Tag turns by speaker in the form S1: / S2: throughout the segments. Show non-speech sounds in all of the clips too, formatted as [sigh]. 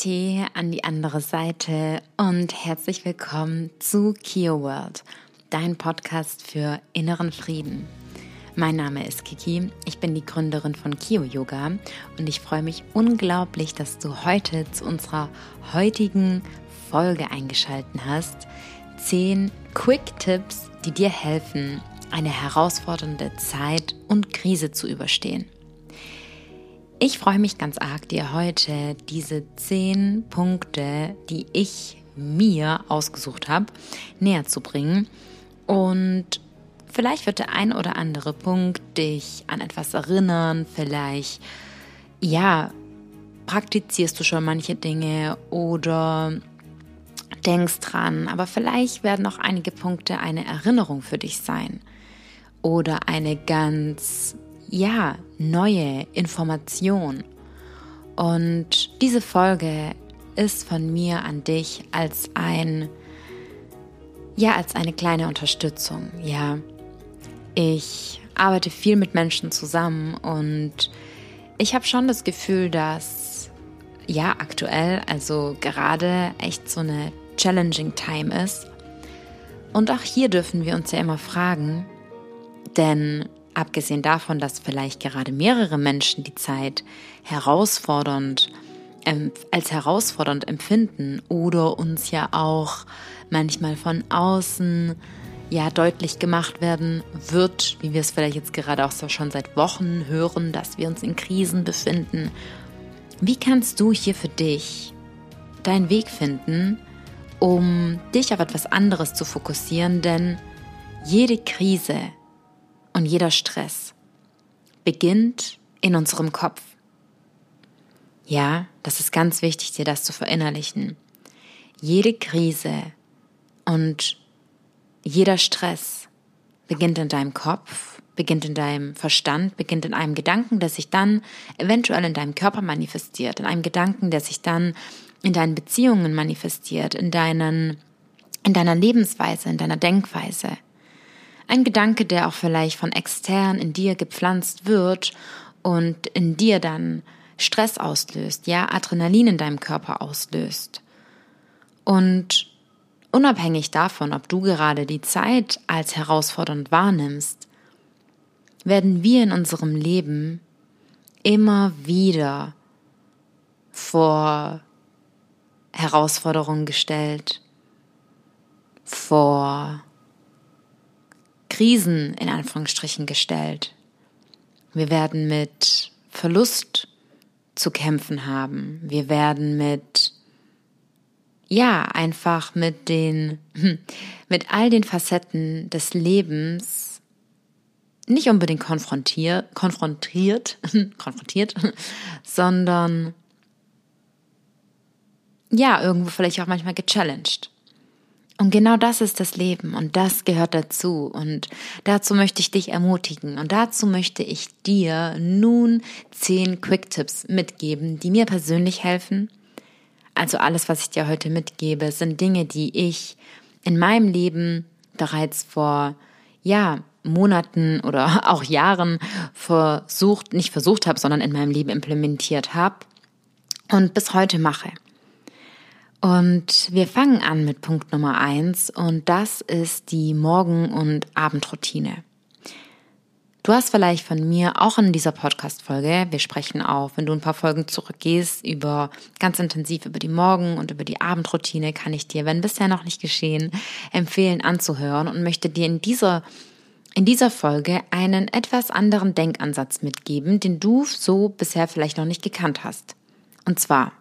S1: Namaste an die andere Seite und herzlich willkommen zu Kio World, dein Podcast für inneren Frieden. Mein Name ist Kiki, ich bin die Gründerin von Kio Yoga und ich freue mich unglaublich, dass du heute zu unserer heutigen Folge eingeschaltet hast. Zehn Quick Tipps, die dir helfen, eine herausfordernde Zeit und Krise zu überstehen. Ich freue mich ganz arg, dir heute diese zehn Punkte, die ich mir ausgesucht habe, näher zu bringen. Und vielleicht wird der ein oder andere Punkt dich an etwas erinnern, vielleicht, ja, praktizierst du schon manche Dinge oder denkst dran, aber vielleicht werden auch einige Punkte eine Erinnerung für dich sein oder eine ganz ja, neue Information. Und diese Folge ist von mir an dich als ein, ja, als eine kleine Unterstützung, ja. Ich arbeite viel mit Menschen zusammen und ich habe schon das Gefühl, dass ja, aktuell, also gerade echt so eine challenging Time ist. Und auch hier dürfen wir uns ja immer fragen, denn Abgesehen davon, dass vielleicht gerade mehrere Menschen die Zeit herausfordernd ähm, als herausfordernd empfinden oder uns ja auch manchmal von außen ja deutlich gemacht werden wird, wie wir es vielleicht jetzt gerade auch so schon seit Wochen hören, dass wir uns in Krisen befinden. Wie kannst du hier für dich deinen Weg finden, um dich auf etwas anderes zu fokussieren? Denn jede Krise und jeder Stress beginnt in unserem Kopf. Ja, das ist ganz wichtig, dir das zu verinnerlichen. Jede Krise und jeder Stress beginnt in deinem Kopf, beginnt in deinem Verstand, beginnt in einem Gedanken, der sich dann eventuell in deinem Körper manifestiert, in einem Gedanken, der sich dann in deinen Beziehungen manifestiert, in deinen, in deiner Lebensweise, in deiner Denkweise. Ein Gedanke, der auch vielleicht von extern in dir gepflanzt wird und in dir dann Stress auslöst, ja, Adrenalin in deinem Körper auslöst. Und unabhängig davon, ob du gerade die Zeit als herausfordernd wahrnimmst, werden wir in unserem Leben immer wieder vor Herausforderungen gestellt, vor Krisen in Anführungsstrichen gestellt. Wir werden mit Verlust zu kämpfen haben. Wir werden mit ja, einfach mit den mit all den Facetten des Lebens nicht unbedingt konfrontiert, konfrontiert, [laughs] konfrontiert, sondern ja, irgendwo vielleicht auch manchmal gechallenged. Und genau das ist das Leben und das gehört dazu. Und dazu möchte ich dich ermutigen. Und dazu möchte ich dir nun zehn Quick-Tipps mitgeben, die mir persönlich helfen. Also alles, was ich dir heute mitgebe, sind Dinge, die ich in meinem Leben bereits vor, ja, Monaten oder [laughs] auch Jahren versucht, nicht versucht habe, sondern in meinem Leben implementiert habe und bis heute mache. Und wir fangen an mit Punkt Nummer eins und das ist die Morgen- und Abendroutine. Du hast vielleicht von mir auch in dieser Podcast-Folge, wir sprechen auch, wenn du ein paar Folgen zurückgehst, über ganz intensiv über die Morgen- und über die Abendroutine, kann ich dir, wenn bisher noch nicht geschehen, empfehlen anzuhören und möchte dir in dieser in dieser Folge einen etwas anderen Denkansatz mitgeben, den du so bisher vielleicht noch nicht gekannt hast. Und zwar,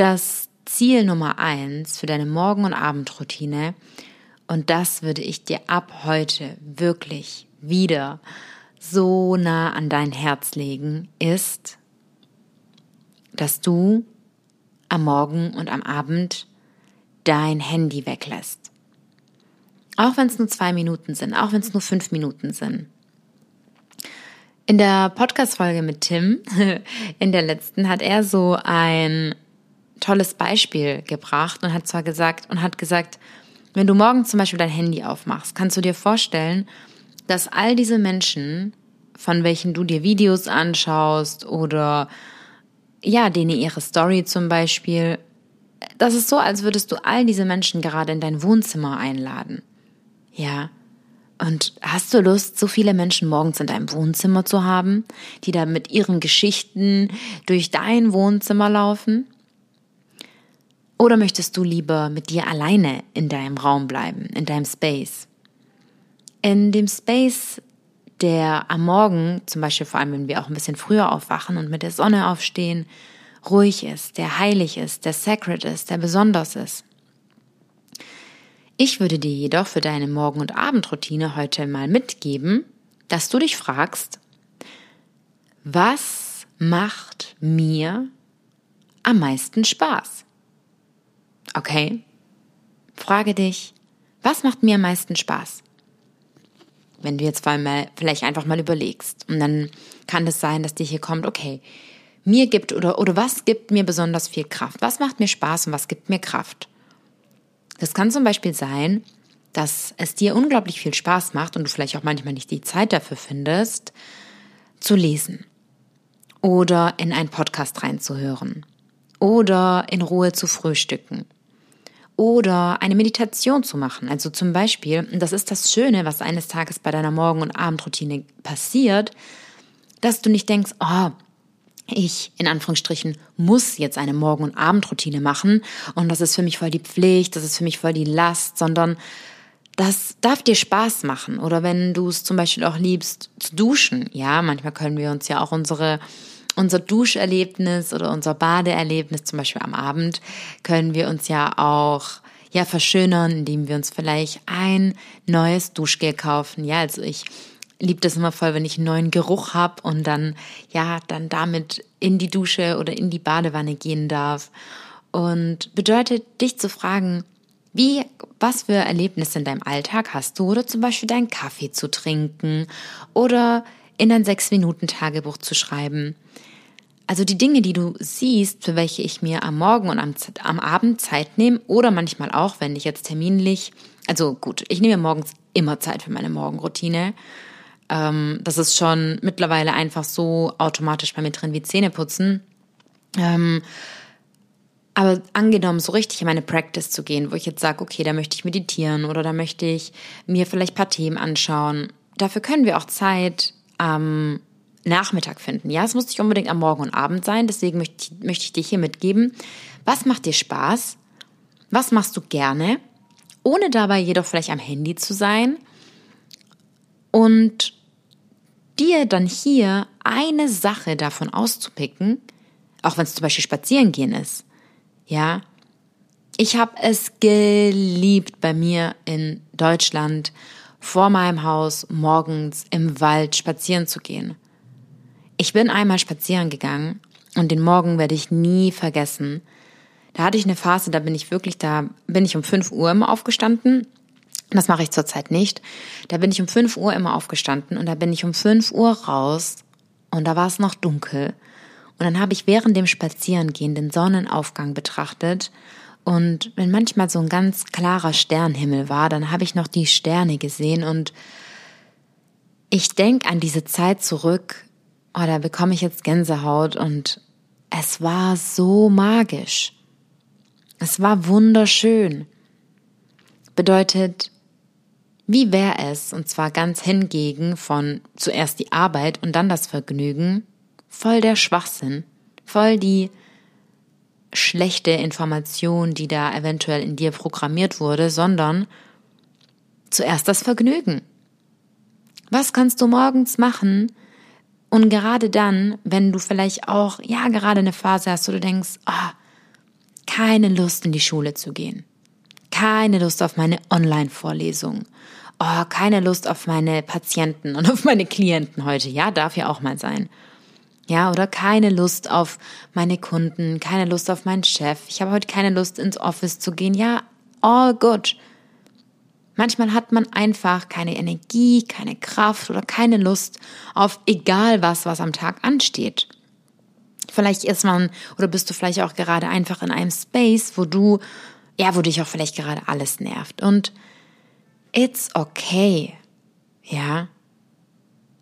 S1: das Ziel Nummer eins für deine Morgen- und Abendroutine, und das würde ich dir ab heute wirklich wieder so nah an dein Herz legen, ist, dass du am Morgen und am Abend dein Handy weglässt. Auch wenn es nur zwei Minuten sind, auch wenn es nur fünf Minuten sind. In der Podcast-Folge mit Tim, [laughs] in der letzten, hat er so ein tolles Beispiel gebracht und hat zwar gesagt und hat gesagt, wenn du morgen zum Beispiel dein Handy aufmachst, kannst du dir vorstellen, dass all diese Menschen, von welchen du dir Videos anschaust oder ja, denen ihre Story zum Beispiel. Das ist so, als würdest du all diese Menschen gerade in dein Wohnzimmer einladen. Ja. Und hast du Lust, so viele Menschen morgens in deinem Wohnzimmer zu haben, die da mit ihren Geschichten durch dein Wohnzimmer laufen? Oder möchtest du lieber mit dir alleine in deinem Raum bleiben, in deinem Space? In dem Space, der am Morgen, zum Beispiel vor allem, wenn wir auch ein bisschen früher aufwachen und mit der Sonne aufstehen, ruhig ist, der heilig ist, der sacred ist, der besonders ist. Ich würde dir jedoch für deine Morgen- und Abendroutine heute mal mitgeben, dass du dich fragst, was macht mir am meisten Spaß? Okay? Frage dich, was macht mir am meisten Spaß? Wenn du jetzt mal vielleicht einfach mal überlegst und dann kann es sein, dass dir hier kommt, okay, mir gibt oder, oder was gibt mir besonders viel Kraft? Was macht mir Spaß und was gibt mir Kraft? Das kann zum Beispiel sein, dass es dir unglaublich viel Spaß macht und du vielleicht auch manchmal nicht die Zeit dafür findest, zu lesen oder in einen Podcast reinzuhören oder in Ruhe zu frühstücken oder eine Meditation zu machen. Also zum Beispiel, das ist das Schöne, was eines Tages bei deiner Morgen- und Abendroutine passiert, dass du nicht denkst, oh, ich in Anführungsstrichen muss jetzt eine Morgen- und Abendroutine machen und das ist für mich voll die Pflicht, das ist für mich voll die Last, sondern das darf dir Spaß machen. Oder wenn du es zum Beispiel auch liebst zu duschen, ja, manchmal können wir uns ja auch unsere unser Duscherlebnis oder unser Badeerlebnis zum Beispiel am Abend können wir uns ja auch ja verschönern, indem wir uns vielleicht ein neues Duschgel kaufen. Ja, also ich liebt es immer voll, wenn ich einen neuen Geruch habe und dann, ja, dann damit in die Dusche oder in die Badewanne gehen darf. Und bedeutet, dich zu fragen, wie, was für Erlebnisse in deinem Alltag hast du oder zum Beispiel deinen Kaffee zu trinken oder in dein Sechs-Minuten-Tagebuch zu schreiben. Also die Dinge, die du siehst, für welche ich mir am Morgen und am, am Abend Zeit nehme oder manchmal auch, wenn ich jetzt terminlich, also gut, ich nehme morgens immer Zeit für meine Morgenroutine ähm, das ist schon mittlerweile einfach so automatisch bei mir drin wie Zähneputzen. Ähm, aber angenommen, so richtig in meine Practice zu gehen, wo ich jetzt sage, okay, da möchte ich meditieren oder da möchte ich mir vielleicht ein paar Themen anschauen. Dafür können wir auch Zeit am Nachmittag finden. Ja, es muss nicht unbedingt am Morgen und Abend sein. Deswegen möchte ich, möchte ich dir hier mitgeben, was macht dir Spaß? Was machst du gerne? Ohne dabei jedoch vielleicht am Handy zu sein. Und dir dann hier eine Sache davon auszupicken, auch wenn es zum Beispiel spazieren gehen ist, ja, ich habe es geliebt, bei mir in Deutschland vor meinem Haus morgens im Wald spazieren zu gehen. Ich bin einmal spazieren gegangen und den Morgen werde ich nie vergessen. Da hatte ich eine Phase, da bin ich wirklich, da bin ich um 5 Uhr immer aufgestanden das mache ich zurzeit nicht. Da bin ich um 5 Uhr immer aufgestanden und da bin ich um 5 Uhr raus und da war es noch dunkel. Und dann habe ich während dem Spazierengehen den Sonnenaufgang betrachtet und wenn manchmal so ein ganz klarer Sternhimmel war, dann habe ich noch die Sterne gesehen und ich denke an diese Zeit zurück, oh, da bekomme ich jetzt Gänsehaut und es war so magisch. Es war wunderschön. Bedeutet, wie wäre es, und zwar ganz hingegen von zuerst die Arbeit und dann das Vergnügen, voll der Schwachsinn, voll die schlechte Information, die da eventuell in dir programmiert wurde, sondern zuerst das Vergnügen. Was kannst du morgens machen? Und gerade dann, wenn du vielleicht auch, ja, gerade eine Phase hast, wo du denkst, oh, keine Lust in die Schule zu gehen, keine Lust auf meine Online-Vorlesung oh, keine Lust auf meine Patienten und [laughs] auf meine Klienten heute. Ja, darf ja auch mal sein. Ja, oder keine Lust auf meine Kunden, keine Lust auf meinen Chef. Ich habe heute keine Lust ins Office zu gehen. Ja, all good. Manchmal hat man einfach keine Energie, keine Kraft oder keine Lust auf egal was, was am Tag ansteht. Vielleicht ist man oder bist du vielleicht auch gerade einfach in einem Space, wo du, ja, wo dich auch vielleicht gerade alles nervt. Und It's okay. Ja.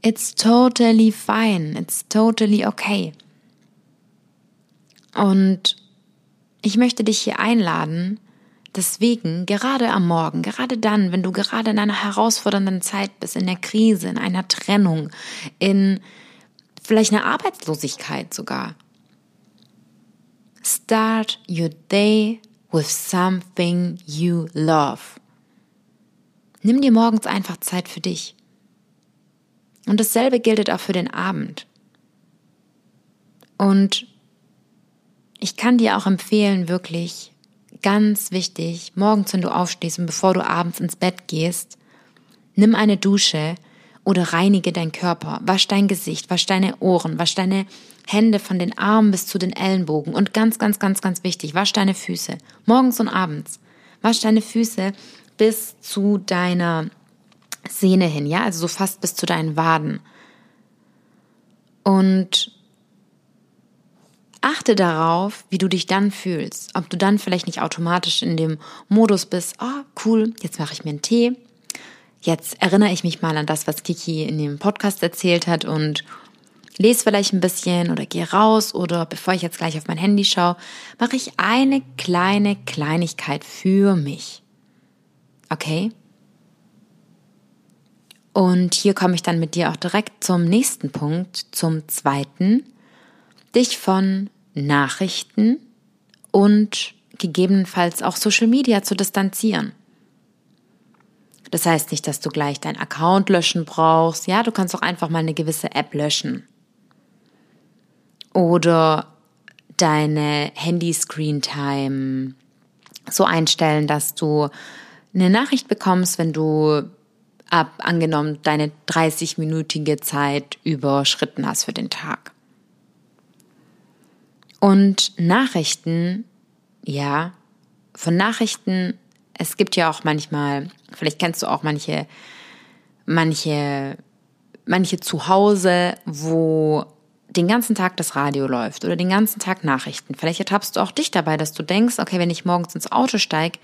S1: It's totally fine. It's totally okay. Und ich möchte dich hier einladen, deswegen gerade am Morgen, gerade dann, wenn du gerade in einer herausfordernden Zeit bist, in der Krise, in einer Trennung, in vielleicht einer Arbeitslosigkeit sogar, start your day with something you love. Nimm dir morgens einfach Zeit für dich. Und dasselbe gilt auch für den Abend. Und ich kann dir auch empfehlen, wirklich ganz wichtig, morgens, wenn du aufstehst und bevor du abends ins Bett gehst, nimm eine Dusche oder reinige deinen Körper, wasch dein Gesicht, wasch deine Ohren, wasch deine Hände von den Armen bis zu den Ellenbogen und ganz, ganz, ganz, ganz wichtig, wasch deine Füße, morgens und abends. Wasch deine Füße bis zu deiner Sehne hin, ja, also so fast bis zu deinen Waden. Und achte darauf, wie du dich dann fühlst. Ob du dann vielleicht nicht automatisch in dem Modus bist, oh cool, jetzt mache ich mir einen Tee. Jetzt erinnere ich mich mal an das, was Kiki in dem Podcast erzählt hat und lese vielleicht ein bisschen oder gehe raus oder bevor ich jetzt gleich auf mein Handy schaue, mache ich eine kleine Kleinigkeit für mich. Okay? Und hier komme ich dann mit dir auch direkt zum nächsten Punkt, zum zweiten, dich von Nachrichten und gegebenenfalls auch Social Media zu distanzieren. Das heißt nicht, dass du gleich deinen Account löschen brauchst. Ja, du kannst auch einfach mal eine gewisse App löschen. Oder deine Handy-Screen-Time so einstellen, dass du eine Nachricht bekommst, wenn du ab angenommen deine 30-minütige Zeit überschritten hast für den Tag. Und Nachrichten, ja, von Nachrichten, es gibt ja auch manchmal, vielleicht kennst du auch manche, manche, manche Zuhause, wo den ganzen Tag das Radio läuft oder den ganzen Tag Nachrichten. Vielleicht ertappst du auch dich dabei, dass du denkst, okay, wenn ich morgens ins Auto steige,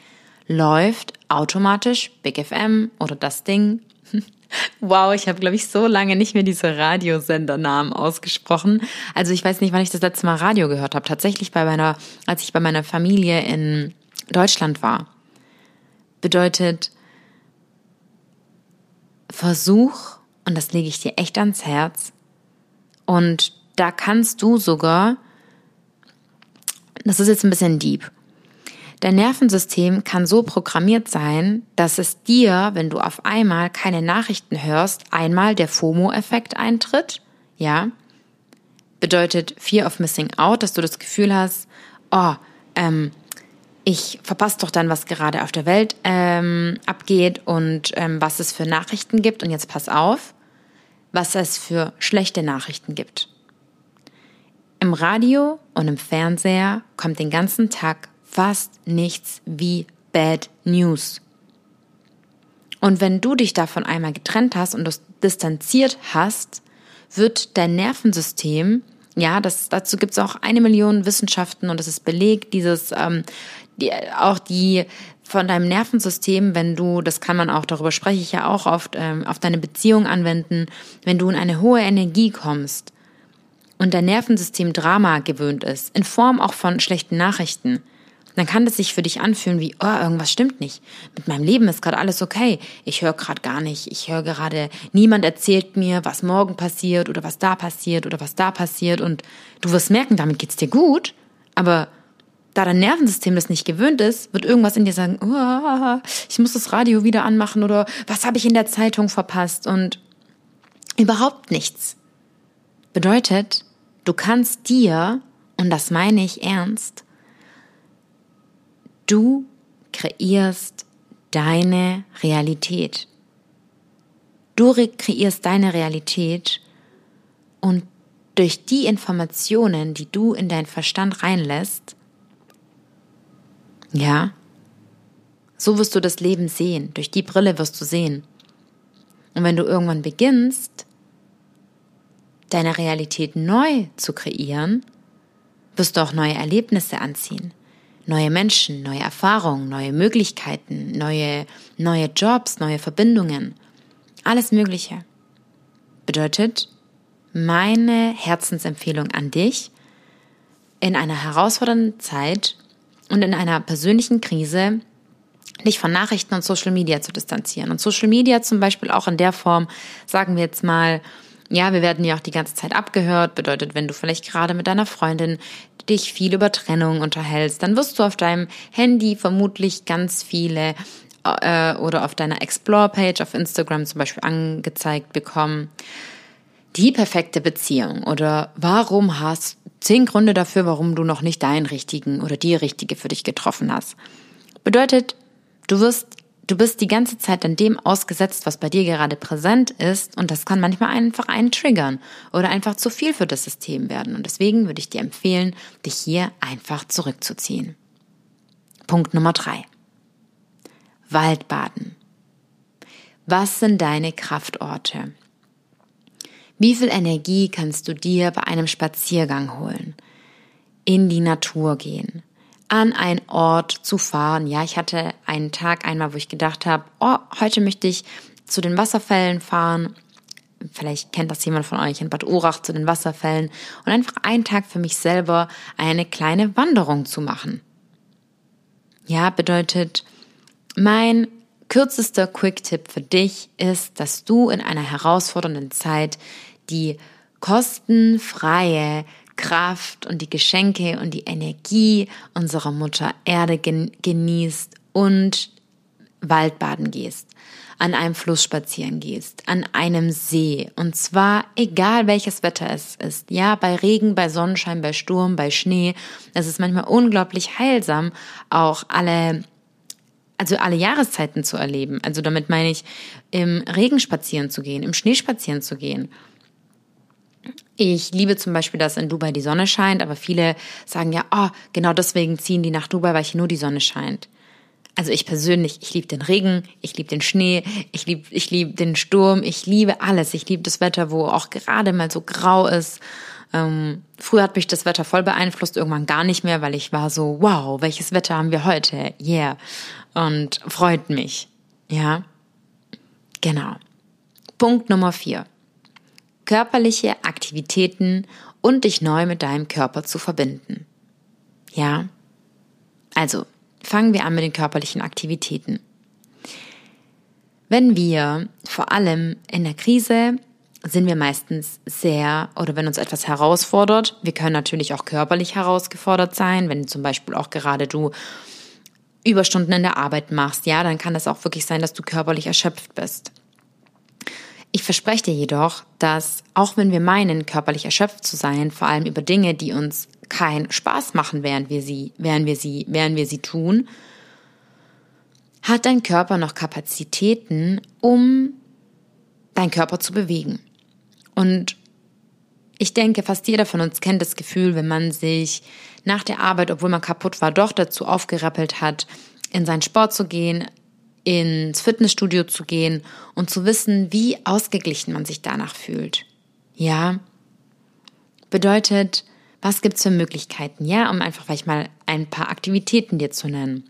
S1: läuft automatisch Big FM oder das Ding [laughs] Wow, ich habe, glaube ich, so lange nicht mehr diese Radiosendernamen ausgesprochen. Also ich weiß nicht, wann ich das letzte Mal Radio gehört habe. Tatsächlich bei meiner, als ich bei meiner Familie in Deutschland war. Bedeutet Versuch, und das lege ich dir echt ans Herz, und da kannst du sogar, das ist jetzt ein bisschen deep, Dein Nervensystem kann so programmiert sein, dass es dir, wenn du auf einmal keine Nachrichten hörst, einmal der FOMO-Effekt eintritt. Ja. Bedeutet Fear of Missing Out, dass du das Gefühl hast, oh, ähm, ich verpasse doch dann, was gerade auf der Welt ähm, abgeht und ähm, was es für Nachrichten gibt. Und jetzt pass auf, was es für schlechte Nachrichten gibt. Im Radio und im Fernseher kommt den ganzen Tag fast nichts wie Bad News. Und wenn du dich davon einmal getrennt hast und das distanziert hast, wird dein Nervensystem, ja, das, dazu gibt es auch eine Million Wissenschaften und es ist belegt, dieses, ähm, die, auch die von deinem Nervensystem, wenn du, das kann man auch, darüber spreche ich ja auch oft, ähm, auf deine Beziehung anwenden, wenn du in eine hohe Energie kommst und dein Nervensystem Drama gewöhnt ist, in Form auch von schlechten Nachrichten, dann kann es sich für dich anfühlen wie, oh, irgendwas stimmt nicht. Mit meinem Leben ist gerade alles okay. Ich höre gerade gar nicht. Ich höre gerade, niemand erzählt mir, was morgen passiert oder was da passiert oder was da passiert. Und du wirst merken, damit geht's dir gut. Aber da dein Nervensystem das nicht gewöhnt ist, wird irgendwas in dir sagen, oh, ich muss das Radio wieder anmachen oder was habe ich in der Zeitung verpasst und überhaupt nichts. Bedeutet, du kannst dir, und das meine ich ernst, Du kreierst deine Realität. Du kreierst deine Realität und durch die Informationen, die du in deinen Verstand reinlässt, ja, so wirst du das Leben sehen. Durch die Brille wirst du sehen. Und wenn du irgendwann beginnst, deine Realität neu zu kreieren, wirst du auch neue Erlebnisse anziehen neue Menschen, neue Erfahrungen, neue Möglichkeiten, neue, neue Jobs, neue Verbindungen. Alles Mögliche. Bedeutet, meine Herzensempfehlung an dich, in einer herausfordernden Zeit und in einer persönlichen Krise dich von Nachrichten und Social Media zu distanzieren. Und Social Media zum Beispiel auch in der Form, sagen wir jetzt mal, ja, wir werden ja auch die ganze Zeit abgehört. Bedeutet, wenn du vielleicht gerade mit deiner Freundin dich viel über Trennung unterhältst, dann wirst du auf deinem Handy vermutlich ganz viele äh, oder auf deiner Explore-Page auf Instagram zum Beispiel angezeigt bekommen. Die perfekte Beziehung oder warum hast zehn Gründe dafür, warum du noch nicht deinen richtigen oder die richtige für dich getroffen hast. Bedeutet, du wirst du bist die ganze Zeit an dem ausgesetzt, was bei dir gerade präsent ist und das kann manchmal einfach einen triggern oder einfach zu viel für das System werden und deswegen würde ich dir empfehlen, dich hier einfach zurückzuziehen. Punkt Nummer drei. Waldbaden. Was sind deine Kraftorte? Wie viel Energie kannst du dir bei einem Spaziergang holen? In die Natur gehen, an einen Ort zu fahren. Ja, ich hatte einen Tag einmal, wo ich gedacht habe, oh, heute möchte ich zu den Wasserfällen fahren. Vielleicht kennt das jemand von euch in Bad Urach zu den Wasserfällen und einfach einen Tag für mich selber eine kleine Wanderung zu machen. Ja, bedeutet, mein kürzester Quick-Tipp für dich ist, dass du in einer herausfordernden Zeit die kostenfreie Kraft und die Geschenke und die Energie unserer Mutter Erde genießt und Waldbaden gehst, an einem Fluss spazieren gehst, an einem See und zwar egal welches Wetter es ist, ja, bei Regen, bei Sonnenschein, bei Sturm, bei Schnee, es ist manchmal unglaublich heilsam, auch alle also alle Jahreszeiten zu erleben. Also damit meine ich, im Regen spazieren zu gehen, im Schnee spazieren zu gehen. Ich liebe zum Beispiel, dass in Dubai die Sonne scheint, aber viele sagen ja, oh, genau deswegen ziehen die nach Dubai, weil hier nur die Sonne scheint. Also ich persönlich, ich liebe den Regen, ich liebe den Schnee, ich liebe ich lieb den Sturm, ich liebe alles. Ich liebe das Wetter, wo auch gerade mal so grau ist. Ähm, früher hat mich das Wetter voll beeinflusst, irgendwann gar nicht mehr, weil ich war so, wow, welches Wetter haben wir heute? Yeah. Und freut mich. Ja. Genau. Punkt Nummer vier körperliche Aktivitäten und dich neu mit deinem Körper zu verbinden. Ja? Also, fangen wir an mit den körperlichen Aktivitäten. Wenn wir vor allem in der Krise sind wir meistens sehr, oder wenn uns etwas herausfordert, wir können natürlich auch körperlich herausgefordert sein, wenn zum Beispiel auch gerade du Überstunden in der Arbeit machst, ja, dann kann das auch wirklich sein, dass du körperlich erschöpft bist. Ich verspreche dir jedoch, dass auch wenn wir meinen, körperlich erschöpft zu sein, vor allem über Dinge, die uns keinen Spaß machen, während wir sie, während wir sie, während wir sie tun, hat dein Körper noch Kapazitäten, um deinen Körper zu bewegen. Und ich denke, fast jeder von uns kennt das Gefühl, wenn man sich nach der Arbeit, obwohl man kaputt war, doch dazu aufgerappelt hat, in seinen Sport zu gehen, ins Fitnessstudio zu gehen und zu wissen, wie ausgeglichen man sich danach fühlt. Ja, bedeutet, was gibt's für Möglichkeiten? Ja, um einfach vielleicht mal ein paar Aktivitäten dir zu nennen.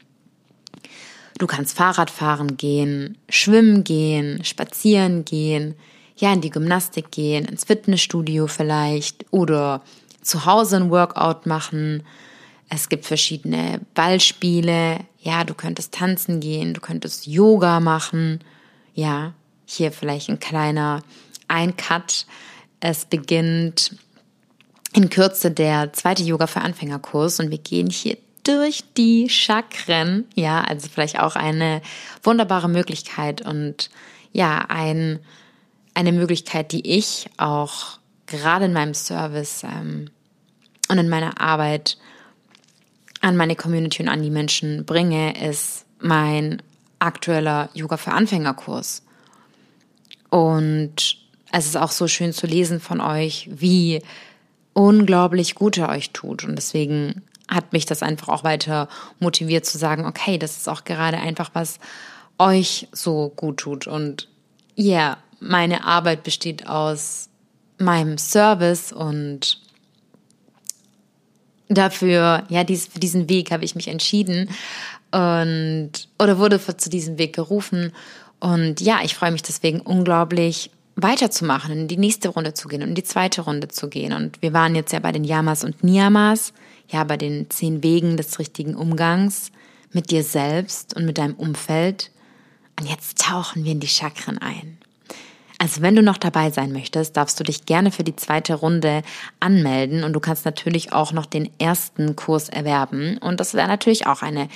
S1: Du kannst Fahrrad fahren gehen, schwimmen gehen, spazieren gehen, ja, in die Gymnastik gehen, ins Fitnessstudio vielleicht oder zu Hause ein Workout machen, es gibt verschiedene Ballspiele. Ja, du könntest tanzen gehen, du könntest Yoga machen. Ja, hier vielleicht ein kleiner Eincut. Es beginnt in Kürze der zweite Yoga für Anfängerkurs und wir gehen hier durch die Chakren. Ja, also vielleicht auch eine wunderbare Möglichkeit und ja, ein, eine Möglichkeit, die ich auch gerade in meinem Service ähm, und in meiner Arbeit an meine Community und an die Menschen bringe, ist mein aktueller Yoga für Anfängerkurs. Und es ist auch so schön zu lesen von euch, wie unglaublich gut er euch tut. Und deswegen hat mich das einfach auch weiter motiviert zu sagen, okay, das ist auch gerade einfach was euch so gut tut. Und ja, yeah, meine Arbeit besteht aus meinem Service und dafür, ja, dies, für diesen Weg habe ich mich entschieden und oder wurde zu diesem Weg gerufen. Und ja, ich freue mich deswegen unglaublich, weiterzumachen, in die nächste Runde zu gehen und in die zweite Runde zu gehen. Und wir waren jetzt ja bei den Yamas und Niyamas, ja, bei den zehn Wegen des richtigen Umgangs mit dir selbst und mit deinem Umfeld. Und jetzt tauchen wir in die Chakren ein. Also wenn du noch dabei sein möchtest, darfst du dich gerne für die zweite Runde anmelden und du kannst natürlich auch noch den ersten Kurs erwerben. Und das wäre natürlich auch eine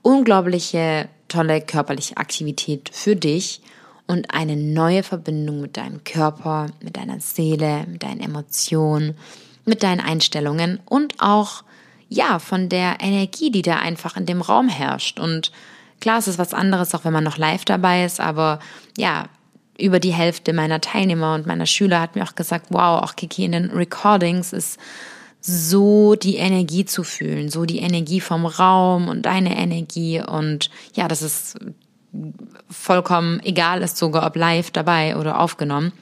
S1: unglaubliche, tolle körperliche Aktivität für dich und eine neue Verbindung mit deinem Körper, mit deiner Seele, mit deinen Emotionen, mit deinen Einstellungen und auch, ja, von der Energie, die da einfach in dem Raum herrscht. Und klar, es ist was anderes, auch wenn man noch live dabei ist, aber ja, über die Hälfte meiner Teilnehmer und meiner Schüler hat mir auch gesagt, wow, auch Kiki in den Recordings ist so die Energie zu fühlen, so die Energie vom Raum und deine Energie und ja, das ist vollkommen egal ist sogar, ob live dabei oder aufgenommen.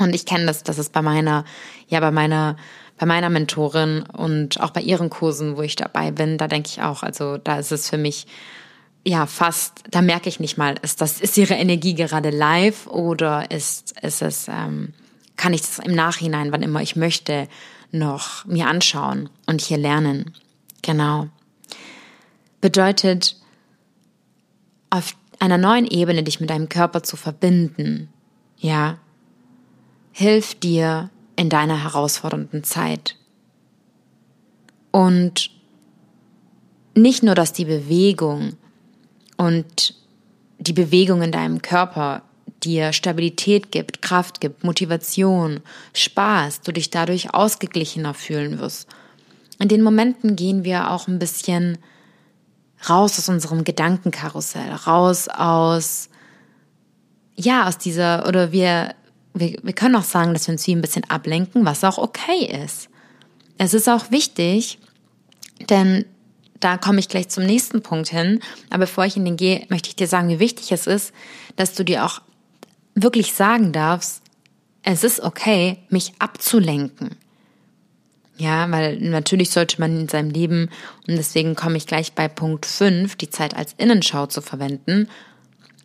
S1: Und ich kenne das, das ist bei meiner, ja, bei meiner, bei meiner Mentorin und auch bei ihren Kursen, wo ich dabei bin, da denke ich auch, also da ist es für mich ja fast, da merke ich nicht mal, ist das, ist ihre Energie gerade live oder ist, ist es, ähm, kann ich das im Nachhinein, wann immer ich möchte, noch mir anschauen und hier lernen. Genau. Bedeutet, auf einer neuen Ebene dich mit deinem Körper zu verbinden, ja, hilft dir in deiner herausfordernden Zeit. Und nicht nur, dass die Bewegung und die Bewegung in deinem Körper dir Stabilität gibt, Kraft gibt, Motivation, Spaß, du dich dadurch ausgeglichener fühlen wirst. In den Momenten gehen wir auch ein bisschen raus aus unserem Gedankenkarussell, raus aus, ja, aus dieser, oder wir, wir, wir können auch sagen, dass wir uns wie ein bisschen ablenken, was auch okay ist. Es ist auch wichtig, denn da komme ich gleich zum nächsten Punkt hin. Aber bevor ich in den gehe, möchte ich dir sagen, wie wichtig es ist, dass du dir auch wirklich sagen darfst, es ist okay, mich abzulenken. Ja, weil natürlich sollte man in seinem Leben, und deswegen komme ich gleich bei Punkt 5, die Zeit als Innenschau zu verwenden.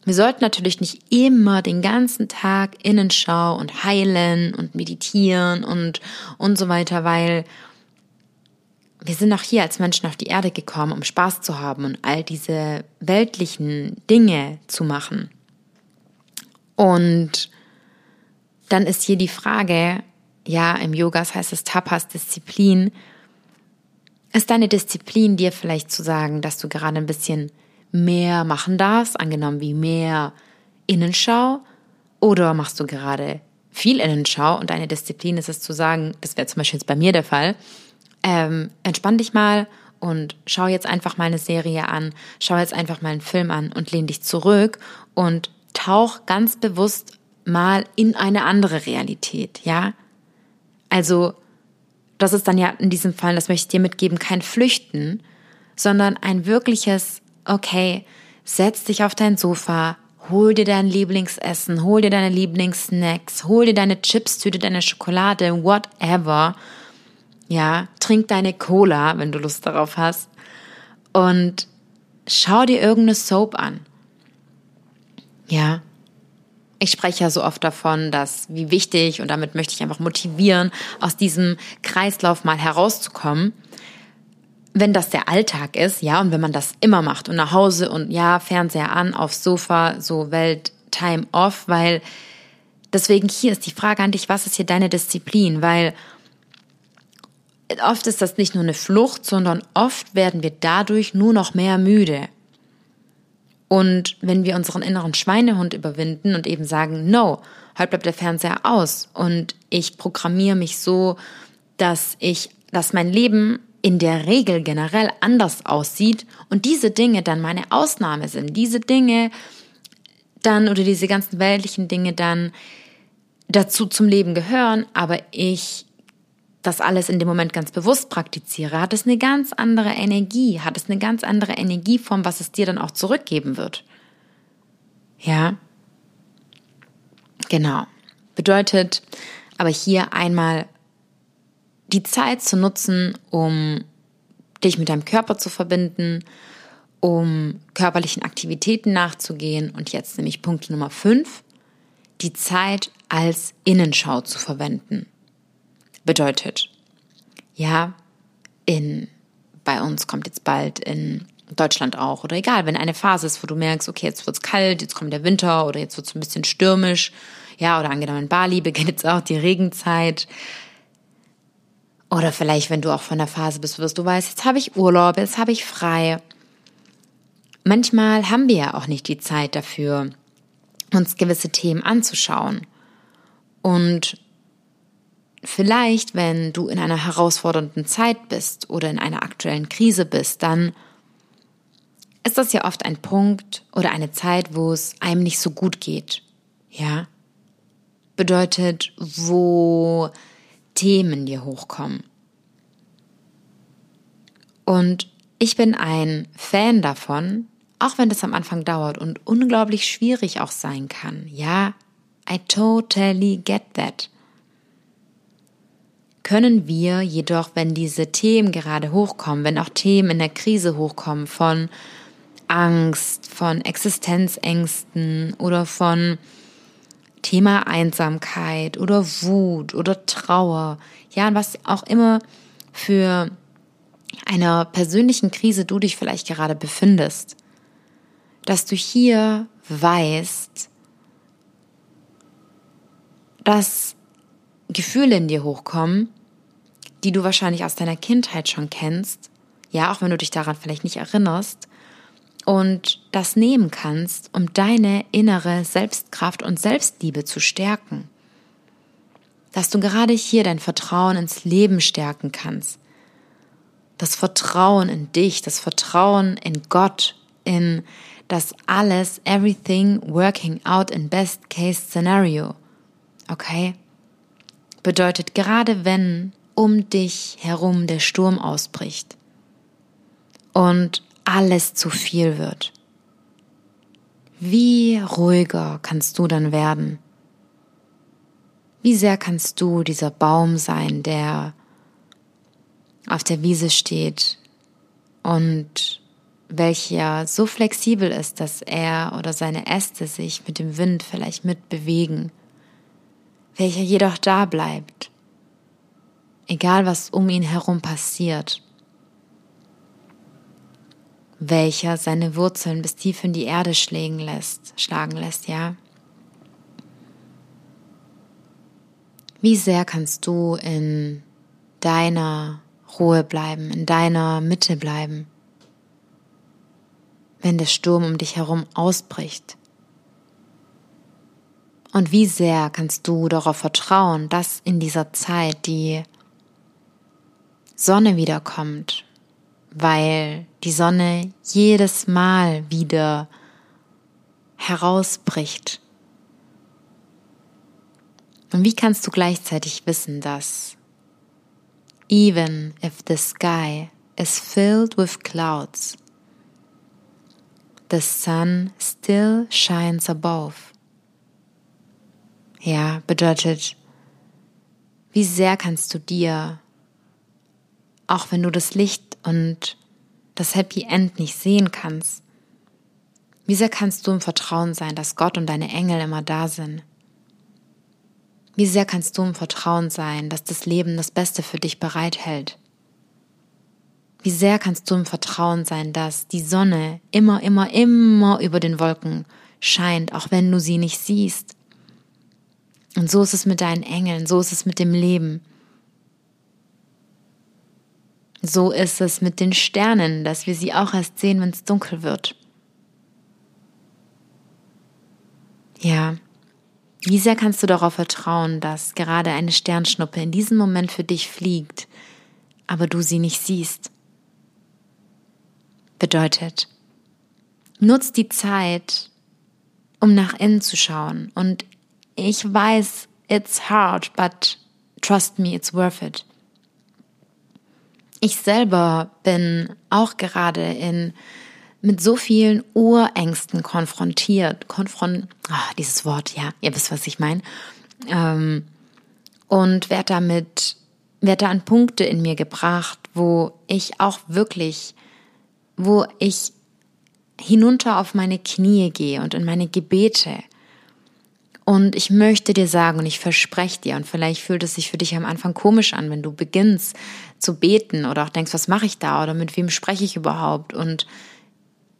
S1: Wir sollten natürlich nicht immer den ganzen Tag Innenschau und heilen und meditieren und, und so weiter, weil wir sind auch hier als Menschen auf die Erde gekommen, um Spaß zu haben und all diese weltlichen Dinge zu machen. Und dann ist hier die Frage, ja, im Yogas heißt es Tapas Disziplin. Ist deine Disziplin dir vielleicht zu sagen, dass du gerade ein bisschen mehr machen darfst, angenommen wie mehr Innenschau? Oder machst du gerade viel Innenschau und deine Disziplin ist es zu sagen, das wäre zum Beispiel jetzt bei mir der Fall, ähm, entspann dich mal und schau jetzt einfach mal eine Serie an, schau jetzt einfach mal einen Film an und lehn dich zurück und tauch ganz bewusst mal in eine andere Realität, ja? Also, das ist dann ja in diesem Fall, das möchte ich dir mitgeben, kein Flüchten, sondern ein wirkliches, okay, setz dich auf dein Sofa, hol dir dein Lieblingsessen, hol dir deine Lieblingssnacks, hol dir deine Chipstüte, deine Schokolade, whatever. Ja, trink deine Cola, wenn du Lust darauf hast. Und schau dir irgendeine Soap an. Ja, ich spreche ja so oft davon, dass wie wichtig, und damit möchte ich einfach motivieren, aus diesem Kreislauf mal herauszukommen. Wenn das der Alltag ist, ja, und wenn man das immer macht und nach Hause und ja, Fernseher an, aufs Sofa, so Welt, Time off, weil deswegen hier ist die Frage an dich, was ist hier deine Disziplin? Weil oft ist das nicht nur eine Flucht, sondern oft werden wir dadurch nur noch mehr müde. Und wenn wir unseren inneren Schweinehund überwinden und eben sagen, no, heute bleibt der Fernseher aus und ich programmiere mich so, dass ich, dass mein Leben in der Regel generell anders aussieht und diese Dinge dann meine Ausnahme sind, diese Dinge dann oder diese ganzen weltlichen Dinge dann dazu zum Leben gehören, aber ich das alles in dem Moment ganz bewusst praktiziere, hat es eine ganz andere Energie, hat es eine ganz andere Energieform, was es dir dann auch zurückgeben wird. Ja? Genau. Bedeutet aber hier einmal die Zeit zu nutzen, um dich mit deinem Körper zu verbinden, um körperlichen Aktivitäten nachzugehen. Und jetzt nämlich Punkt Nummer 5, die Zeit als Innenschau zu verwenden. Bedeutet, ja, in, bei uns kommt jetzt bald in Deutschland auch oder egal, wenn eine Phase ist, wo du merkst, okay, jetzt wird's kalt, jetzt kommt der Winter oder jetzt wird's ein bisschen stürmisch, ja, oder angenommen in Bali [laughs] beginnt jetzt auch die Regenzeit. Oder vielleicht, wenn du auch von der Phase bist, wirst du weißt, jetzt habe ich Urlaub, jetzt habe ich frei. Manchmal haben wir ja auch nicht die Zeit dafür, uns gewisse Themen anzuschauen. Und vielleicht, wenn du in einer herausfordernden Zeit bist oder in einer aktuellen Krise bist, dann ist das ja oft ein Punkt oder eine Zeit, wo es einem nicht so gut geht. Ja? Bedeutet, wo Themen dir hochkommen. Und ich bin ein Fan davon, auch wenn das am Anfang dauert und unglaublich schwierig auch sein kann. Ja, I totally get that. Können wir jedoch, wenn diese Themen gerade hochkommen, wenn auch Themen in der Krise hochkommen von Angst, von Existenzängsten oder von Thema Einsamkeit oder Wut oder Trauer, ja, was auch immer für einer persönlichen Krise du dich vielleicht gerade befindest, dass du hier weißt, dass Gefühle in dir hochkommen, die du wahrscheinlich aus deiner Kindheit schon kennst, ja, auch wenn du dich daran vielleicht nicht erinnerst, und das nehmen kannst, um deine innere Selbstkraft und Selbstliebe zu stärken. Dass du gerade hier dein Vertrauen ins Leben stärken kannst. Das Vertrauen in dich, das Vertrauen in Gott, in das alles, everything working out in best case scenario. Okay? Bedeutet gerade wenn um dich herum der Sturm ausbricht und alles zu viel wird. Wie ruhiger kannst du dann werden? Wie sehr kannst du dieser Baum sein, der auf der Wiese steht und welcher so flexibel ist, dass er oder seine Äste sich mit dem Wind vielleicht mitbewegen, welcher jedoch da bleibt, egal was um ihn herum passiert welcher seine Wurzeln bis tief in die Erde schlagen lässt, schlagen lässt, ja. Wie sehr kannst du in deiner Ruhe bleiben, in deiner Mitte bleiben, wenn der Sturm um dich herum ausbricht? Und wie sehr kannst du darauf vertrauen, dass in dieser Zeit die Sonne wiederkommt weil die Sonne jedes Mal wieder herausbricht. Und wie kannst du gleichzeitig wissen, dass even if the sky is filled with clouds, the sun still shines above? Ja, bedeutet, wie sehr kannst du dir, auch wenn du das Licht und das Happy End nicht sehen kannst, wie sehr kannst du im Vertrauen sein, dass Gott und deine Engel immer da sind? Wie sehr kannst du im Vertrauen sein, dass das Leben das Beste für dich bereithält? Wie sehr kannst du im Vertrauen sein, dass die Sonne immer, immer, immer über den Wolken scheint, auch wenn du sie nicht siehst? Und so ist es mit deinen Engeln, so ist es mit dem Leben. So ist es mit den Sternen, dass wir sie auch erst sehen, wenn es dunkel wird. Ja, wie sehr kannst du darauf vertrauen, dass gerade eine Sternschnuppe in diesem Moment für dich fliegt, aber du sie nicht siehst? Bedeutet, nutz die Zeit, um nach innen zu schauen. Und ich weiß, it's hard, but trust me, it's worth it. Ich selber bin auch gerade in mit so vielen Urängsten konfrontiert. Konfront, oh, dieses Wort, ja, ihr wisst, was ich meine. Ähm, und werde damit, werde an Punkte in mir gebracht, wo ich auch wirklich, wo ich hinunter auf meine Knie gehe und in meine Gebete Und ich möchte dir sagen und ich verspreche dir, und vielleicht fühlt es sich für dich am Anfang komisch an, wenn du beginnst zu beten oder auch denkst, was mache ich da oder mit wem spreche ich überhaupt und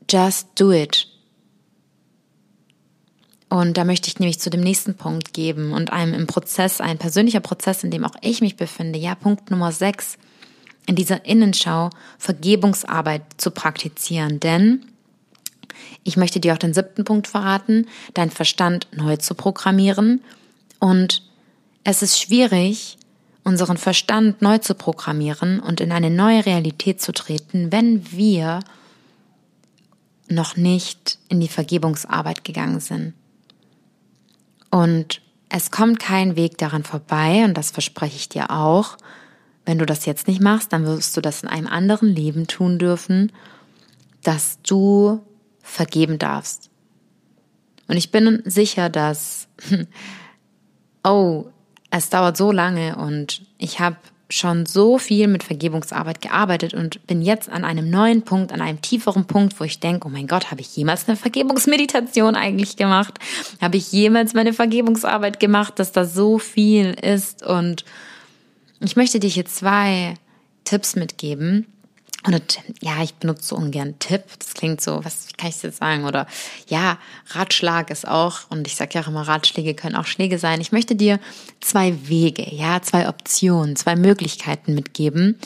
S1: just do it. Und da möchte ich nämlich zu dem nächsten Punkt geben und einem im Prozess, ein persönlicher Prozess, in dem auch ich mich befinde. Ja, Punkt Nummer 6, in dieser Innenschau Vergebungsarbeit zu praktizieren. Denn ich möchte dir auch den siebten Punkt verraten, dein Verstand neu zu programmieren. Und es ist schwierig, unseren Verstand neu zu programmieren und in eine neue Realität zu treten, wenn wir noch nicht in die Vergebungsarbeit gegangen sind. Und es kommt kein Weg daran vorbei, und das verspreche ich dir auch. Wenn du das jetzt nicht machst, dann wirst du das in einem anderen Leben tun dürfen, dass du vergeben darfst. Und ich bin sicher, dass, [laughs] oh, es dauert so lange und ich habe schon so viel mit Vergebungsarbeit gearbeitet und bin jetzt an einem neuen Punkt, an einem tieferen Punkt, wo ich denke, oh mein Gott, habe ich jemals eine Vergebungsmeditation eigentlich gemacht? Habe ich jemals meine Vergebungsarbeit gemacht, dass da so viel ist? Und ich möchte dir hier zwei Tipps mitgeben, oder ja, ich benutze so ungern Tipp. Das klingt so, was wie kann ich jetzt sagen? Oder ja, Ratschlag ist auch, und ich sage ja auch immer, Ratschläge können auch Schläge sein. Ich möchte dir zwei Wege, ja, zwei Optionen, zwei Möglichkeiten mitgeben,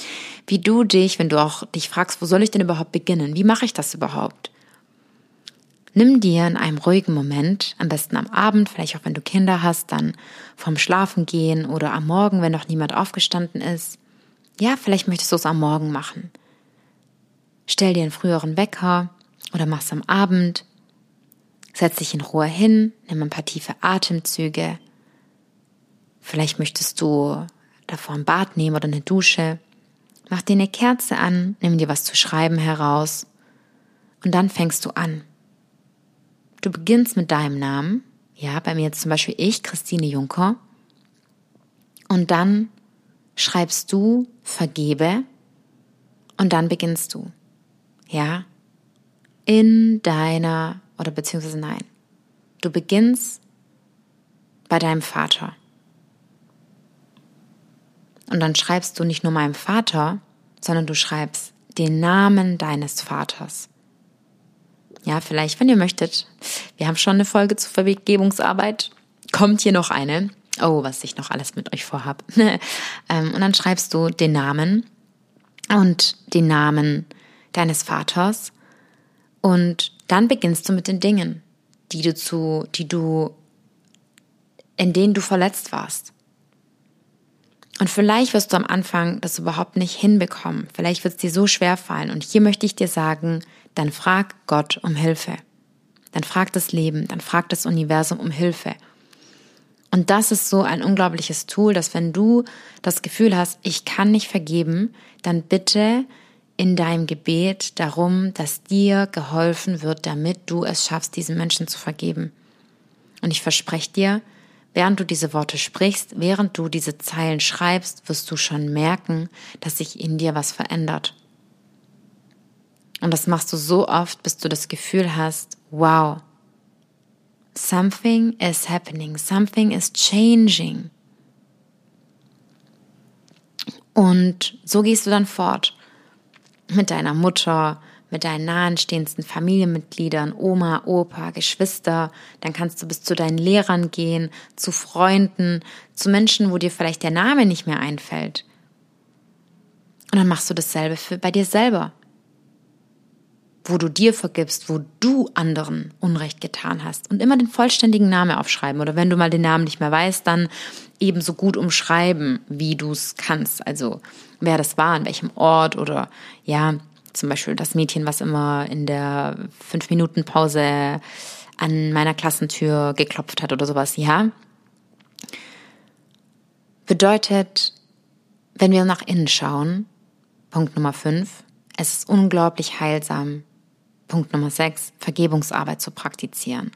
S1: wie du dich, wenn du auch dich fragst, wo soll ich denn überhaupt beginnen? Wie mache ich das überhaupt? Nimm dir in einem ruhigen Moment, am besten am Abend, vielleicht auch wenn du Kinder hast, dann vorm Schlafen gehen oder am Morgen, wenn noch niemand aufgestanden ist. Ja, vielleicht möchtest du es am Morgen machen Stell dir einen früheren Wecker oder mach's am Abend. Setz dich in Ruhe hin, nimm ein paar tiefe Atemzüge. Vielleicht möchtest du davor ein Bad nehmen oder eine Dusche. Mach dir eine Kerze an, nimm dir was zu schreiben heraus und dann fängst du an. Du beginnst mit deinem Namen, ja, bei mir jetzt zum Beispiel ich, Christine Juncker, und dann schreibst du vergebe und dann beginnst du ja, in deiner, oder beziehungsweise nein, du beginnst bei deinem Vater. Und dann schreibst du nicht nur meinem Vater, sondern du schreibst den Namen deines Vaters. Ja, vielleicht, wenn ihr möchtet. Wir haben schon eine Folge zur Vergebungsarbeit. Kommt hier noch eine. Oh, was ich noch alles mit euch vorhab. [laughs] Ähm, und dann schreibst du den Namen und den Namen deines Vaters und dann beginnst du mit den Dingen, die du zu, die du, in denen du verletzt warst. Und vielleicht wirst du am Anfang das überhaupt nicht hinbekommen. Vielleicht wird es dir so schwer fallen. Und hier möchte ich dir sagen, dann frag Gott um Hilfe. Dann frag das Leben, dann frag das Universum um Hilfe. Und das ist so ein unglaubliches Tool, dass wenn du das Gefühl hast, ich kann nicht vergeben, dann bitte in deinem Gebet darum, dass dir geholfen wird, damit du es schaffst, diesen Menschen zu vergeben. Und ich verspreche dir, während du diese Worte sprichst, während du diese Zeilen schreibst, wirst du schon merken, dass sich in dir was verändert. Und das machst du so oft, bis du das Gefühl hast, wow, something is happening, something is changing. Und so gehst du dann fort mit deiner Mutter, mit deinen nahenstehendsten Familienmitgliedern, Oma, Opa, Geschwister. Dann kannst du bis zu deinen Lehrern gehen, zu Freunden, zu Menschen, wo dir vielleicht der Name nicht mehr einfällt. Und dann machst du dasselbe für, bei dir selber. Wo du dir vergibst, wo du anderen Unrecht getan hast. Und immer den vollständigen Namen aufschreiben. Oder wenn du mal den Namen nicht mehr weißt, dann ebenso gut umschreiben, wie du es kannst. Also wer das war, an welchem Ort oder ja, zum Beispiel das Mädchen, was immer in der fünf Minuten Pause an meiner Klassentür geklopft hat oder sowas. Ja, bedeutet, wenn wir nach innen schauen, Punkt Nummer fünf, es ist unglaublich heilsam. Punkt Nummer sechs, Vergebungsarbeit zu praktizieren.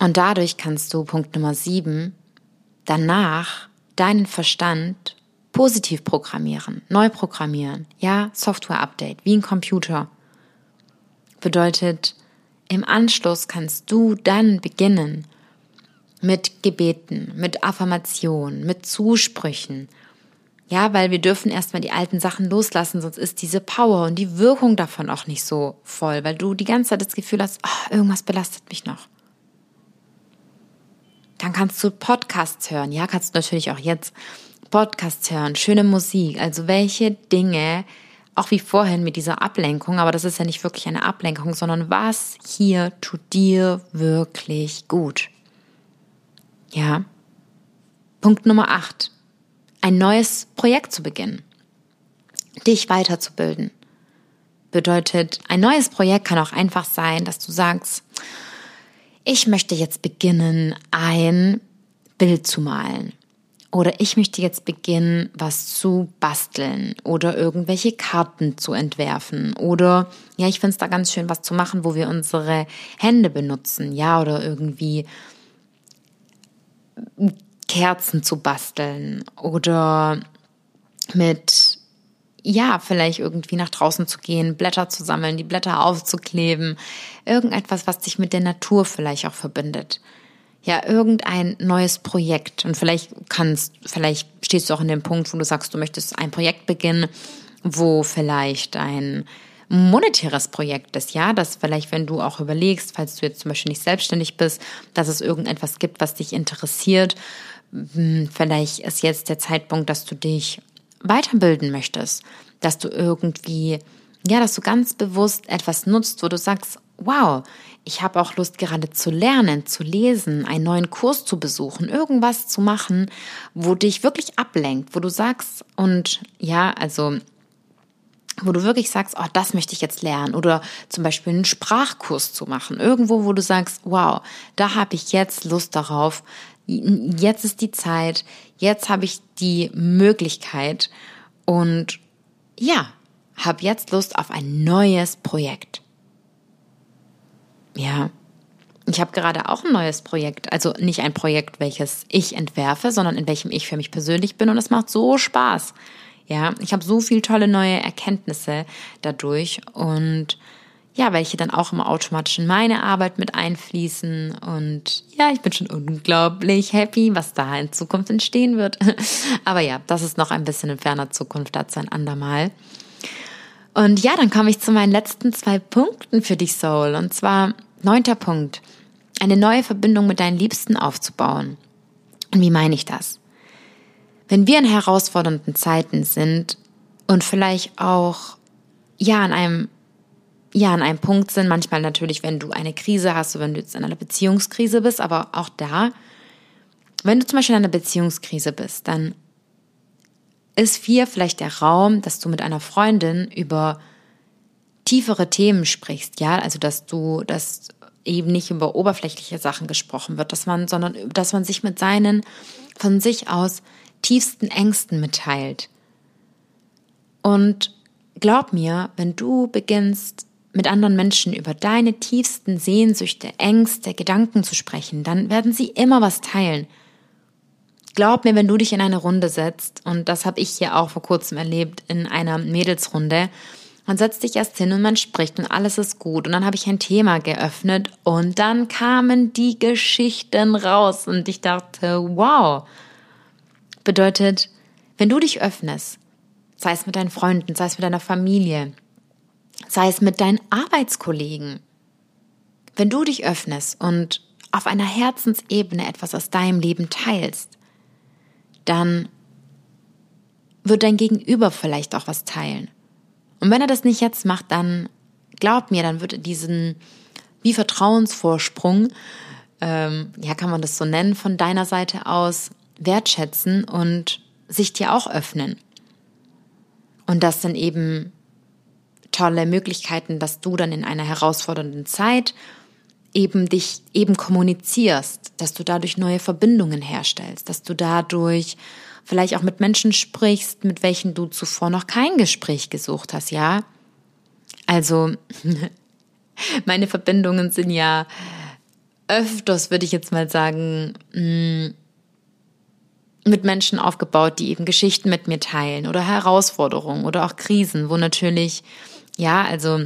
S1: Und dadurch kannst du, Punkt Nummer sieben, danach deinen Verstand positiv programmieren, neu programmieren. Ja, Software-Update, wie ein Computer. Bedeutet, im Anschluss kannst du dann beginnen mit Gebeten, mit Affirmationen, mit Zusprüchen. Ja, weil wir dürfen erstmal die alten Sachen loslassen, sonst ist diese Power und die Wirkung davon auch nicht so voll, weil du die ganze Zeit das Gefühl hast, oh, irgendwas belastet mich noch. Dann kannst du Podcasts hören. Ja, kannst du natürlich auch jetzt Podcasts hören, schöne Musik. Also welche Dinge, auch wie vorhin mit dieser Ablenkung, aber das ist ja nicht wirklich eine Ablenkung, sondern was hier tut dir wirklich gut. Ja. Punkt Nummer 8. Ein neues Projekt zu beginnen. Dich weiterzubilden. Bedeutet, ein neues Projekt kann auch einfach sein, dass du sagst, ich möchte jetzt beginnen, ein Bild zu malen. Oder ich möchte jetzt beginnen, was zu basteln oder irgendwelche Karten zu entwerfen. Oder ja, ich finde es da ganz schön, was zu machen, wo wir unsere Hände benutzen. Ja, oder irgendwie Kerzen zu basteln. Oder mit ja, vielleicht irgendwie nach draußen zu gehen, Blätter zu sammeln, die Blätter aufzukleben, irgendetwas, was dich mit der Natur vielleicht auch verbindet. Ja, irgendein neues Projekt. Und vielleicht kannst, vielleicht stehst du auch in dem Punkt, wo du sagst, du möchtest ein Projekt beginnen, wo vielleicht ein monetäres Projekt ist, ja, dass vielleicht, wenn du auch überlegst, falls du jetzt zum Beispiel nicht selbstständig bist, dass es irgendetwas gibt, was dich interessiert, vielleicht ist jetzt der Zeitpunkt, dass du dich weiterbilden möchtest, dass du irgendwie, ja, dass du ganz bewusst etwas nutzt, wo du sagst, wow, ich habe auch Lust gerade zu lernen, zu lesen, einen neuen Kurs zu besuchen, irgendwas zu machen, wo dich wirklich ablenkt, wo du sagst und ja, also wo du wirklich sagst, oh, das möchte ich jetzt lernen. Oder zum Beispiel einen Sprachkurs zu machen, irgendwo, wo du sagst, wow, da habe ich jetzt Lust darauf, jetzt ist die Zeit, jetzt habe ich die Möglichkeit. Und ja, habe jetzt Lust auf ein neues Projekt. Ja, ich habe gerade auch ein neues Projekt, also nicht ein Projekt, welches ich entwerfe, sondern in welchem ich für mich persönlich bin. Und es macht so Spaß. Ja, ich habe so viel tolle neue Erkenntnisse dadurch. Und ja, welche dann auch immer automatisch in meine Arbeit mit einfließen. Und ja, ich bin schon unglaublich happy, was da in Zukunft entstehen wird. [laughs] Aber ja, das ist noch ein bisschen in ferner Zukunft, dazu ein andermal. Und ja, dann komme ich zu meinen letzten zwei Punkten für dich, Soul. Und zwar neunter Punkt, eine neue Verbindung mit deinen Liebsten aufzubauen. Und wie meine ich das? Wenn wir in herausfordernden Zeiten sind und vielleicht auch ja an einem ja an einem Punkt sind. Manchmal natürlich, wenn du eine Krise hast, so wenn du jetzt in einer Beziehungskrise bist, aber auch da, wenn du zum Beispiel in einer Beziehungskrise bist, dann ist hier vielleicht der Raum, dass du mit einer Freundin über tiefere Themen sprichst, ja, also dass du, dass eben nicht über oberflächliche Sachen gesprochen wird, dass man, sondern dass man sich mit seinen von sich aus tiefsten Ängsten mitteilt. Und glaub mir, wenn du beginnst, mit anderen Menschen über deine tiefsten Sehnsüchte, Ängste, Gedanken zu sprechen, dann werden sie immer was teilen. Glaub mir, wenn du dich in eine Runde setzt, und das habe ich hier auch vor kurzem erlebt in einer Mädelsrunde, man setzt sich erst hin und man spricht und alles ist gut. Und dann habe ich ein Thema geöffnet und dann kamen die Geschichten raus und ich dachte, wow. Bedeutet, wenn du dich öffnest, sei es mit deinen Freunden, sei es mit deiner Familie, sei es mit deinen Arbeitskollegen. Wenn du dich öffnest und auf einer Herzensebene etwas aus deinem Leben teilst, dann wird dein Gegenüber vielleicht auch was teilen. Und wenn er das nicht jetzt macht, dann glaub mir, dann wird er diesen wie Vertrauensvorsprung, ähm, ja, kann man das so nennen, von deiner Seite aus wertschätzen und sich dir auch öffnen. Und das dann eben tolle Möglichkeiten, dass du dann in einer herausfordernden Zeit eben dich eben kommunizierst, dass du dadurch neue Verbindungen herstellst, dass du dadurch vielleicht auch mit Menschen sprichst, mit welchen du zuvor noch kein Gespräch gesucht hast, ja? Also, [laughs] meine Verbindungen sind ja öfters, würde ich jetzt mal sagen, mm, mit Menschen aufgebaut, die eben Geschichten mit mir teilen oder Herausforderungen oder auch Krisen, wo natürlich ja, also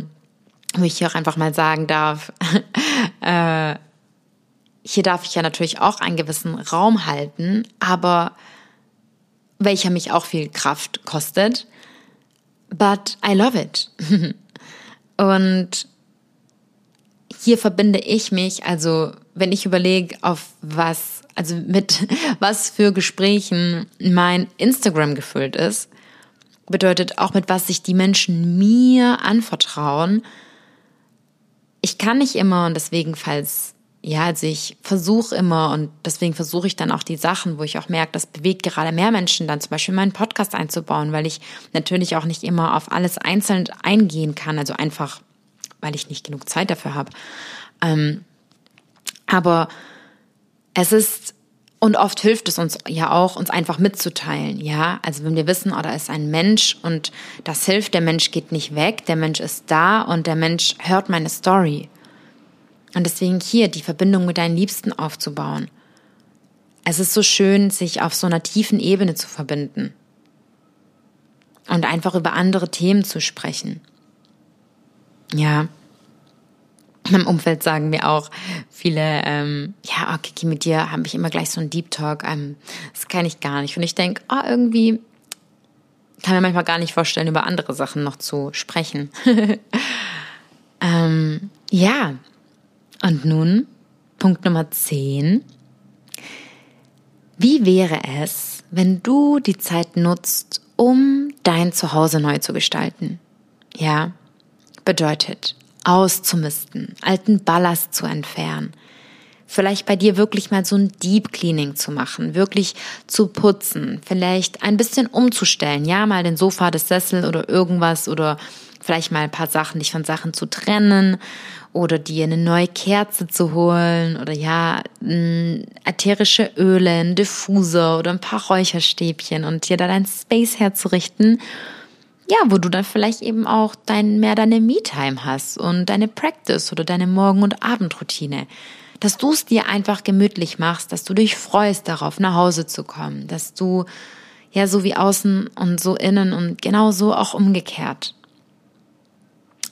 S1: wo ich hier auch einfach mal sagen darf, [laughs] äh, hier darf ich ja natürlich auch einen gewissen Raum halten, aber welcher mich auch viel Kraft kostet. But I love it. [laughs] Und hier verbinde ich mich, also wenn ich überlege, auf was, also mit [laughs] was für Gesprächen mein Instagram gefüllt ist, bedeutet auch mit was sich die Menschen mir anvertrauen. Ich kann nicht immer und deswegen, falls, ja, also ich versuche immer und deswegen versuche ich dann auch die Sachen, wo ich auch merke, das bewegt gerade mehr Menschen, dann zum Beispiel meinen Podcast einzubauen, weil ich natürlich auch nicht immer auf alles einzeln eingehen kann, also einfach, weil ich nicht genug Zeit dafür habe. Ähm, aber es ist, und oft hilft es uns ja auch, uns einfach mitzuteilen, ja. Also wenn wir wissen, oh, da ist ein Mensch und das hilft, der Mensch geht nicht weg, der Mensch ist da und der Mensch hört meine Story. Und deswegen hier die Verbindung mit deinen Liebsten aufzubauen. Es ist so schön, sich auf so einer tiefen Ebene zu verbinden. Und einfach über andere Themen zu sprechen. Ja, in meinem Umfeld sagen mir auch viele, ähm, ja, oh, Kiki, mit dir habe ich immer gleich so einen Deep Talk. Ähm, das kann ich gar nicht. Und ich denke, oh, irgendwie kann mir manchmal gar nicht vorstellen, über andere Sachen noch zu sprechen. [laughs] ähm, ja, und nun Punkt Nummer 10. Wie wäre es, wenn du die Zeit nutzt, um dein Zuhause neu zu gestalten? Ja, bedeutet, auszumisten, alten Ballast zu entfernen. Vielleicht bei dir wirklich mal so ein Deep Cleaning zu machen, wirklich zu putzen, vielleicht ein bisschen umzustellen, ja, mal den Sofa, das Sessel oder irgendwas oder vielleicht mal ein paar Sachen, dich von Sachen zu trennen oder dir eine neue Kerze zu holen oder ja, ätherische Öle, ein Diffuser oder ein paar Räucherstäbchen und dir da dein Space herzurichten ja, wo du dann vielleicht eben auch dein, mehr deine Me-Time hast und deine Practice oder deine Morgen- und Abendroutine. Dass du es dir einfach gemütlich machst, dass du dich freust darauf, nach Hause zu kommen, dass du ja so wie außen und so innen und genau so auch umgekehrt.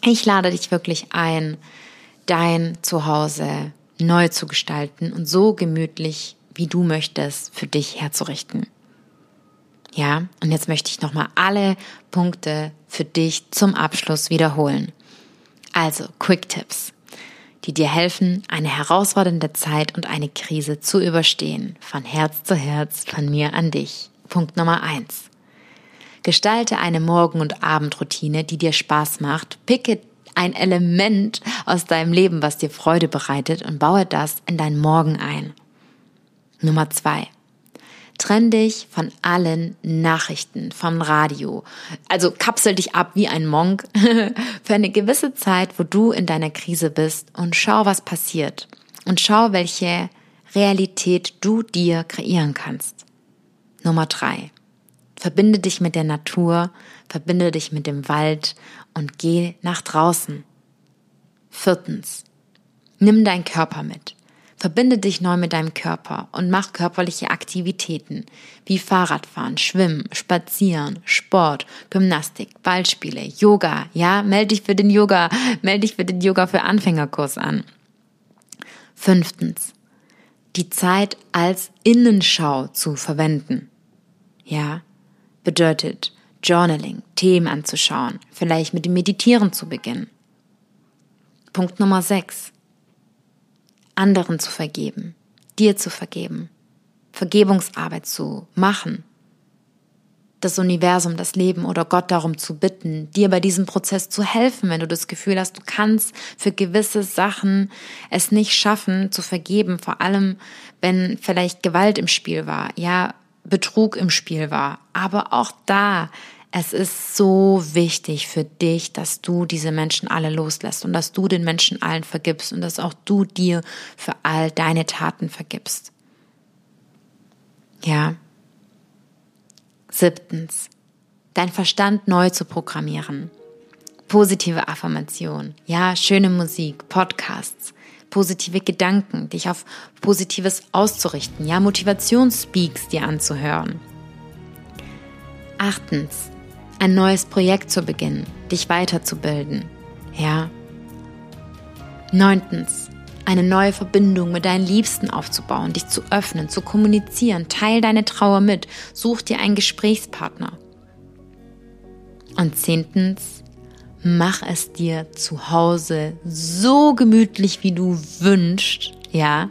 S1: Ich lade dich wirklich ein, dein Zuhause neu zu gestalten und so gemütlich, wie du möchtest, für dich herzurichten. Ja, und jetzt möchte ich nochmal alle Punkte für dich zum Abschluss wiederholen. Also, Quick Tips, die dir helfen, eine herausfordernde Zeit und eine Krise zu überstehen. Von Herz zu Herz, von mir an dich. Punkt Nummer eins: Gestalte eine Morgen- und Abendroutine, die dir Spaß macht. Picke ein Element aus deinem Leben, was dir Freude bereitet und baue das in dein Morgen ein. Nummer zwei. Trenn dich von allen Nachrichten, vom Radio. Also kapsel dich ab wie ein Monk [laughs] für eine gewisse Zeit, wo du in deiner Krise bist und schau, was passiert. Und schau, welche Realität du dir kreieren kannst. Nummer drei. Verbinde dich mit der Natur, verbinde dich mit dem Wald und geh nach draußen. Viertens. Nimm deinen Körper mit. Verbinde dich neu mit deinem Körper und mach körperliche Aktivitäten wie Fahrradfahren, Schwimmen, Spazieren, Sport, Gymnastik, Ballspiele, Yoga. Ja, melde dich für den Yoga, [laughs] melde dich für den Yoga für Anfängerkurs an. Fünftens, die Zeit als Innenschau zu verwenden. Ja, bedeutet Journaling, Themen anzuschauen, vielleicht mit dem Meditieren zu beginnen. Punkt Nummer sechs anderen zu vergeben, dir zu vergeben, Vergebungsarbeit zu machen, das Universum, das Leben oder Gott darum zu bitten, dir bei diesem Prozess zu helfen, wenn du das Gefühl hast, du kannst für gewisse Sachen es nicht schaffen zu vergeben, vor allem wenn vielleicht Gewalt im Spiel war, ja, Betrug im Spiel war. Aber auch da es ist so wichtig für dich, dass du diese Menschen alle loslässt und dass du den Menschen allen vergibst und dass auch du dir für all deine Taten vergibst. Ja. Siebtens, dein Verstand neu zu programmieren. Positive Affirmation, ja, schöne Musik, Podcasts, positive Gedanken, dich auf Positives auszurichten, ja, Motivationsspeaks dir anzuhören. Achtens, ein neues Projekt zu beginnen, dich weiterzubilden. Ja, Neuntens, eine neue Verbindung mit deinen Liebsten aufzubauen, dich zu öffnen, zu kommunizieren. Teil deine Trauer mit. Such dir einen Gesprächspartner. Und zehntens, mach es dir zu Hause so gemütlich, wie du wünschst. Ja,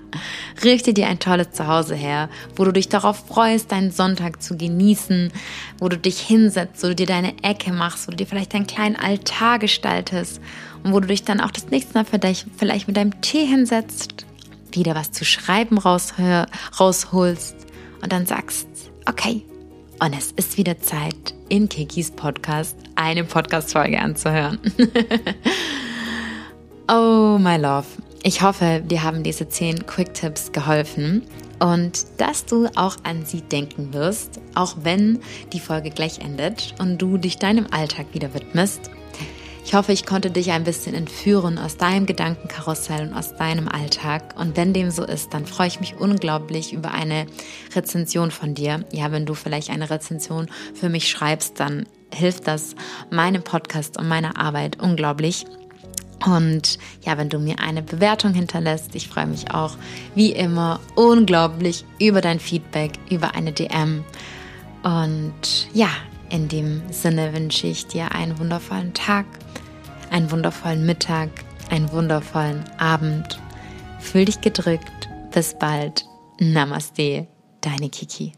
S1: richte dir ein tolles Zuhause her, wo du dich darauf freust, deinen Sonntag zu genießen, wo du dich hinsetzt, wo du dir deine Ecke machst, wo du dir vielleicht deinen kleinen Altar gestaltest und wo du dich dann auch das nächste Mal vielleicht, vielleicht mit deinem Tee hinsetzt, wieder was zu schreiben rausholst und dann sagst, okay, und es ist wieder Zeit, in Kikis Podcast eine Podcast-Folge anzuhören. [laughs] oh, my love. Ich hoffe, dir haben diese 10 Quick-Tipps geholfen und dass du auch an sie denken wirst, auch wenn die Folge gleich endet und du dich deinem Alltag wieder widmest. Ich hoffe, ich konnte dich ein bisschen entführen aus deinem Gedankenkarussell und aus deinem Alltag. Und wenn dem so ist, dann freue ich mich unglaublich über eine Rezension von dir. Ja, wenn du vielleicht eine Rezension für mich schreibst, dann hilft das meinem Podcast und meiner Arbeit unglaublich. Und ja, wenn du mir eine Bewertung hinterlässt, ich freue mich auch wie immer unglaublich über dein Feedback, über eine DM. Und ja, in dem Sinne wünsche ich dir einen wundervollen Tag, einen wundervollen Mittag, einen wundervollen Abend. Fühl dich gedrückt. Bis bald. Namaste, deine Kiki.